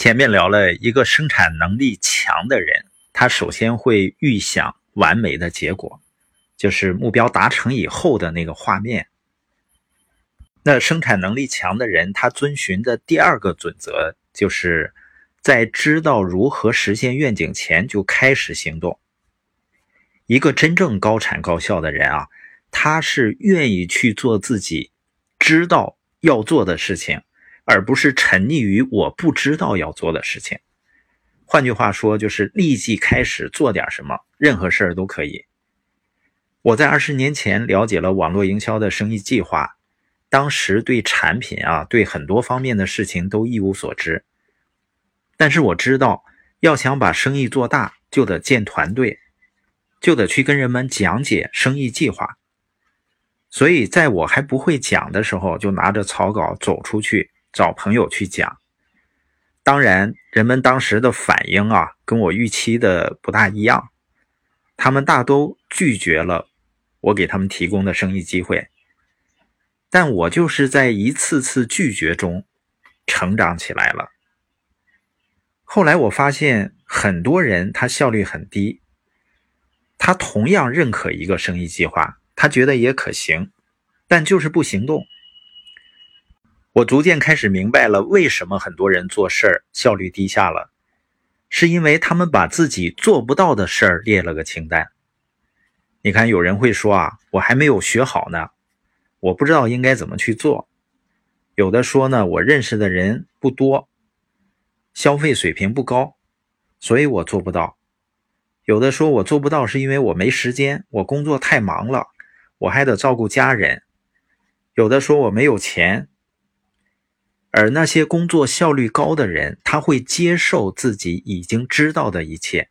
前面聊了一个生产能力强的人，他首先会预想完美的结果，就是目标达成以后的那个画面。那生产能力强的人，他遵循的第二个准则，就是在知道如何实现愿景前就开始行动。一个真正高产高效的人啊，他是愿意去做自己知道要做的事情。而不是沉溺于我不知道要做的事情。换句话说，就是立即开始做点什么，任何事儿都可以。我在二十年前了解了网络营销的生意计划，当时对产品啊，对很多方面的事情都一无所知。但是我知道，要想把生意做大，就得建团队，就得去跟人们讲解生意计划。所以在我还不会讲的时候，就拿着草稿走出去。找朋友去讲，当然，人们当时的反应啊，跟我预期的不大一样，他们大都拒绝了我给他们提供的生意机会。但我就是在一次次拒绝中成长起来了。后来我发现，很多人他效率很低，他同样认可一个生意计划，他觉得也可行，但就是不行动。我逐渐开始明白了，为什么很多人做事儿效率低下了，是因为他们把自己做不到的事儿列了个清单。你看，有人会说啊，我还没有学好呢，我不知道应该怎么去做。有的说呢，我认识的人不多，消费水平不高，所以我做不到。有的说我做不到是因为我没时间，我工作太忙了，我还得照顾家人。有的说我没有钱。而那些工作效率高的人，他会接受自己已经知道的一切，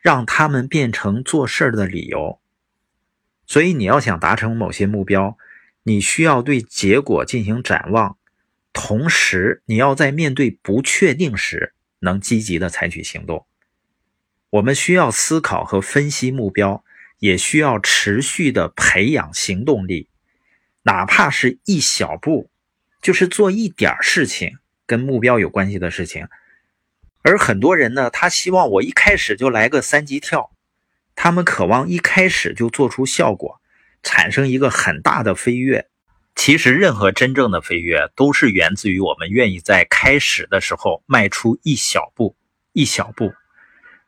让他们变成做事儿的理由。所以，你要想达成某些目标，你需要对结果进行展望，同时你要在面对不确定时能积极的采取行动。我们需要思考和分析目标，也需要持续的培养行动力，哪怕是一小步。就是做一点事情跟目标有关系的事情，而很多人呢，他希望我一开始就来个三级跳，他们渴望一开始就做出效果，产生一个很大的飞跃。其实，任何真正的飞跃都是源自于我们愿意在开始的时候迈出一小步，一小步，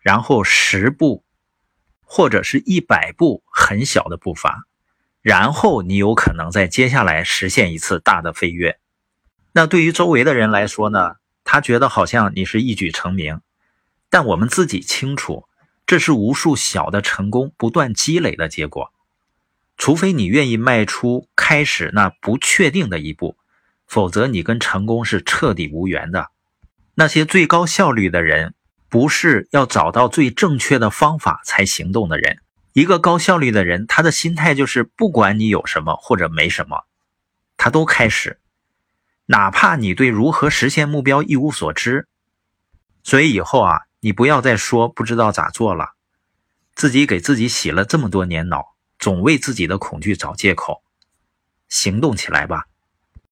然后十步，或者是一百步很小的步伐。然后你有可能在接下来实现一次大的飞跃。那对于周围的人来说呢？他觉得好像你是一举成名，但我们自己清楚，这是无数小的成功不断积累的结果。除非你愿意迈出开始那不确定的一步，否则你跟成功是彻底无缘的。那些最高效率的人，不是要找到最正确的方法才行动的人。一个高效率的人，他的心态就是，不管你有什么或者没什么，他都开始，哪怕你对如何实现目标一无所知。所以以后啊，你不要再说不知道咋做了，自己给自己洗了这么多年脑，总为自己的恐惧找借口，行动起来吧。